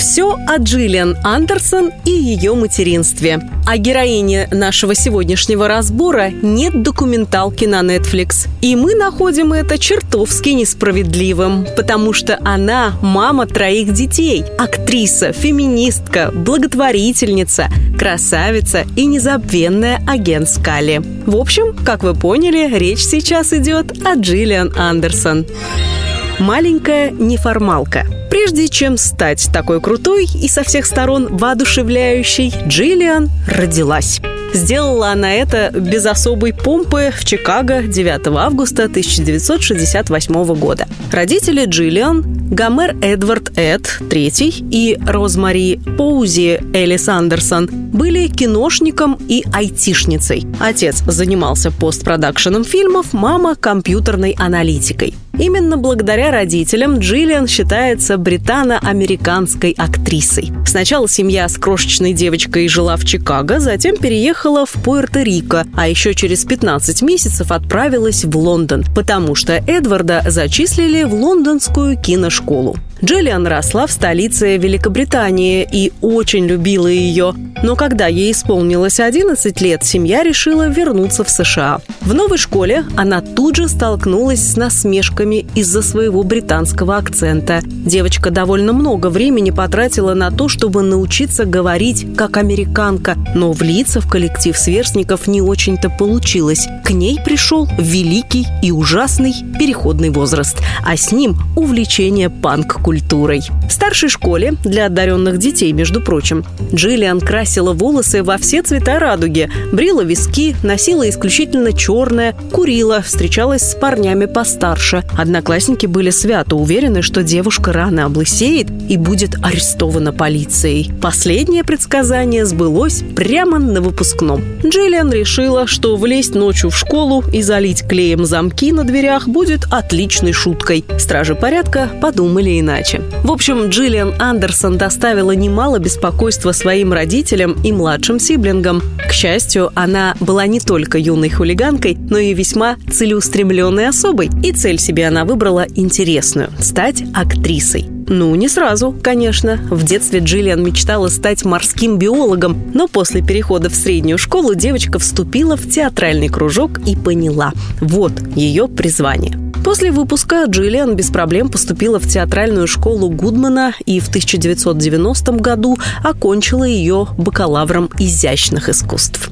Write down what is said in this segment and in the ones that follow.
все о Джиллиан Андерсон и ее материнстве. О героине нашего сегодняшнего разбора нет документалки на Netflix. И мы находим это чертовски несправедливым, потому что она мама троих детей, актриса, феминистка, благотворительница, красавица и незабвенная агент Скали. В общем, как вы поняли, речь сейчас идет о Джиллиан Андерсон. Маленькая неформалка – Прежде чем стать такой крутой и со всех сторон воодушевляющей, Джиллиан родилась. Сделала она это без особой помпы в Чикаго 9 августа 1968 года. Родители Джиллиан, Гомер Эдвард Эд III и Розмари Поузи Элис Андерсон были киношником и айтишницей. Отец занимался постпродакшеном фильмов, мама – компьютерной аналитикой. Именно благодаря родителям Джиллиан считается британо-американской актрисой. Сначала семья с крошечной девочкой жила в Чикаго, затем переехала в Пуэрто-Рико, а еще через 15 месяцев отправилась в Лондон, потому что Эдварда зачислили в лондонскую киношколу. Джиллиан росла в столице Великобритании и очень любила ее. Но когда ей исполнилось 11 лет, семья решила вернуться в США. В новой школе она тут же столкнулась с насмешками из-за своего британского акцента. Девочка довольно много времени потратила на то, чтобы научиться говорить как американка, но влиться в коллектив сверстников не очень-то получилось. К ней пришел великий и ужасный переходный возраст, а с ним увлечение панк-культурой культурой. В старшей школе, для одаренных детей, между прочим, Джиллиан красила волосы во все цвета радуги, брила виски, носила исключительно черное, курила, встречалась с парнями постарше. Одноклассники были свято уверены, что девушка рано облысеет и будет арестована полицией. Последнее предсказание сбылось прямо на выпускном. Джиллиан решила, что влезть ночью в школу и залить клеем замки на дверях будет отличной шуткой. Стражи порядка подумали иначе. В общем, Джиллиан Андерсон доставила немало беспокойства своим родителям и младшим сиблингам. К счастью, она была не только юной хулиганкой, но и весьма целеустремленной особой. И цель себе она выбрала интересную – стать актрисой. Ну, не сразу, конечно. В детстве Джиллиан мечтала стать морским биологом, но после перехода в среднюю школу девочка вступила в театральный кружок и поняла – вот ее призвание. После выпуска Джиллиан без проблем поступила в театральную школу Гудмана и в 1990 году окончила ее бакалавром изящных искусств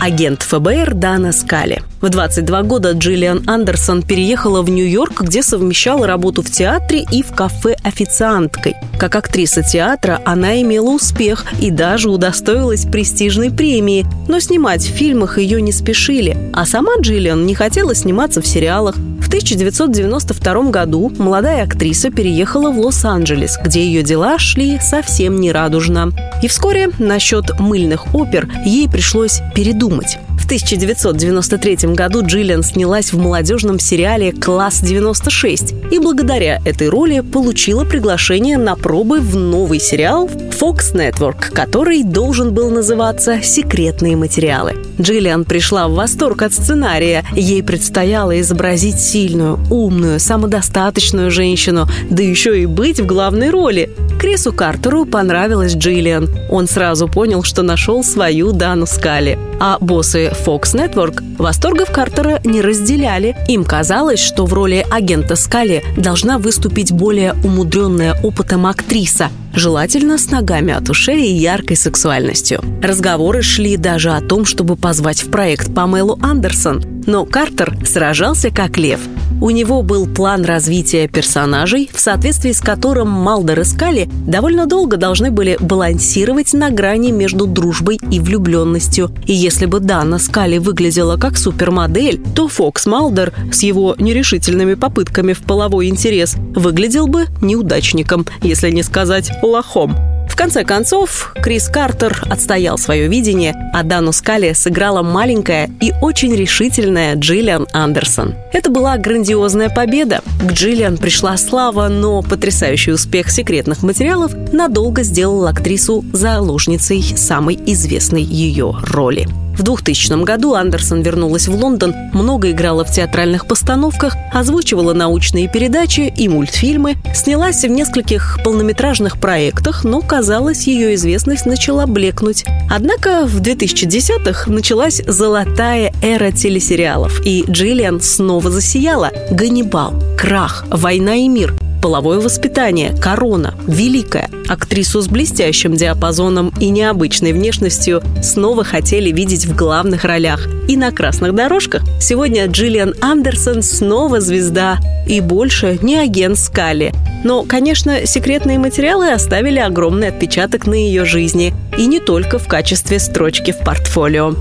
агент ФБР Дана Скали. В 22 года Джиллиан Андерсон переехала в Нью-Йорк, где совмещала работу в театре и в кафе официанткой. Как актриса театра она имела успех и даже удостоилась престижной премии, но снимать в фильмах ее не спешили, а сама Джиллиан не хотела сниматься в сериалах. В 1992 году молодая актриса переехала в Лос-Анджелес, где ее дела шли совсем нерадужно. И вскоре насчет мыльных опер ей пришлось передумать. В 1993 году Джиллиан снялась в молодежном сериале «Класс 96» и благодаря этой роли получила приглашение на пробы в новый сериал Fox Network, который должен был называться «Секретные материалы». Джиллиан пришла в восторг от сценария. Ей предстояло изобразить сильную, умную, самодостаточную женщину, да еще и быть в главной роли. Крису Картеру понравилась Джиллиан. Он сразу понял, что нашел свою Дану Скали. А боссы Fox Network восторгов Картера не разделяли. Им казалось, что в роли агента Скали должна выступить более умудренная опытом актриса, желательно с ногами от ушей и яркой сексуальностью. Разговоры шли даже о том, чтобы позвать в проект Памелу Андерсон, но Картер сражался как лев – у него был план развития персонажей, в соответствии с которым Малдер и Скали довольно долго должны были балансировать на грани между дружбой и влюбленностью. И если бы Дана Скали выглядела как супермодель, то Фокс Малдер с его нерешительными попытками в половой интерес выглядел бы неудачником, если не сказать лохом. В конце концов, Крис Картер отстоял свое видение, а Дану Скали сыграла маленькая и очень решительная Джиллиан Андерсон. Это была грандиозная победа. К Джиллиан пришла слава, но потрясающий успех секретных материалов надолго сделал актрису заложницей самой известной ее роли. В 2000 году Андерсон вернулась в Лондон, много играла в театральных постановках, озвучивала научные передачи и мультфильмы, снялась в нескольких полнометражных проектах, но, казалось, ее известность начала блекнуть. Однако в 2010-х началась золотая эра телесериалов, и Джиллиан снова засияла. «Ганнибал», «Крах», «Война и мир», половое воспитание, корона, великая. Актрису с блестящим диапазоном и необычной внешностью снова хотели видеть в главных ролях. И на красных дорожках сегодня Джиллиан Андерсон снова звезда. И больше не агент Скали. Но, конечно, секретные материалы оставили огромный отпечаток на ее жизни. И не только в качестве строчки в портфолио.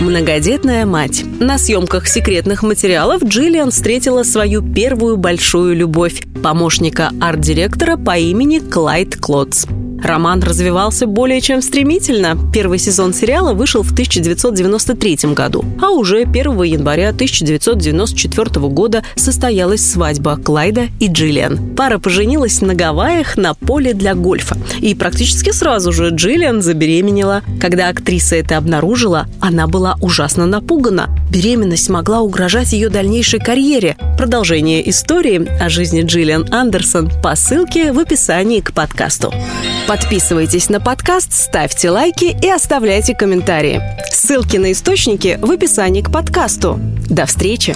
Многодетная мать. На съемках секретных материалов Джиллиан встретила свою первую большую любовь – помощника арт-директора по имени Клайд Клотс. Роман развивался более чем стремительно. Первый сезон сериала вышел в 1993 году, а уже 1 января 1994 года состоялась свадьба Клайда и Джиллиан. Пара поженилась на Гавайях на поле для гольфа. И практически сразу же Джиллиан забеременела. Когда актриса это обнаружила, она была ужасно напугана. Беременность могла угрожать ее дальнейшей карьере. Продолжение истории о жизни Джиллиан Андерсон по ссылке в описании к подкасту. Подписывайтесь на подкаст, ставьте лайки и оставляйте комментарии. Ссылки на источники в описании к подкасту. До встречи!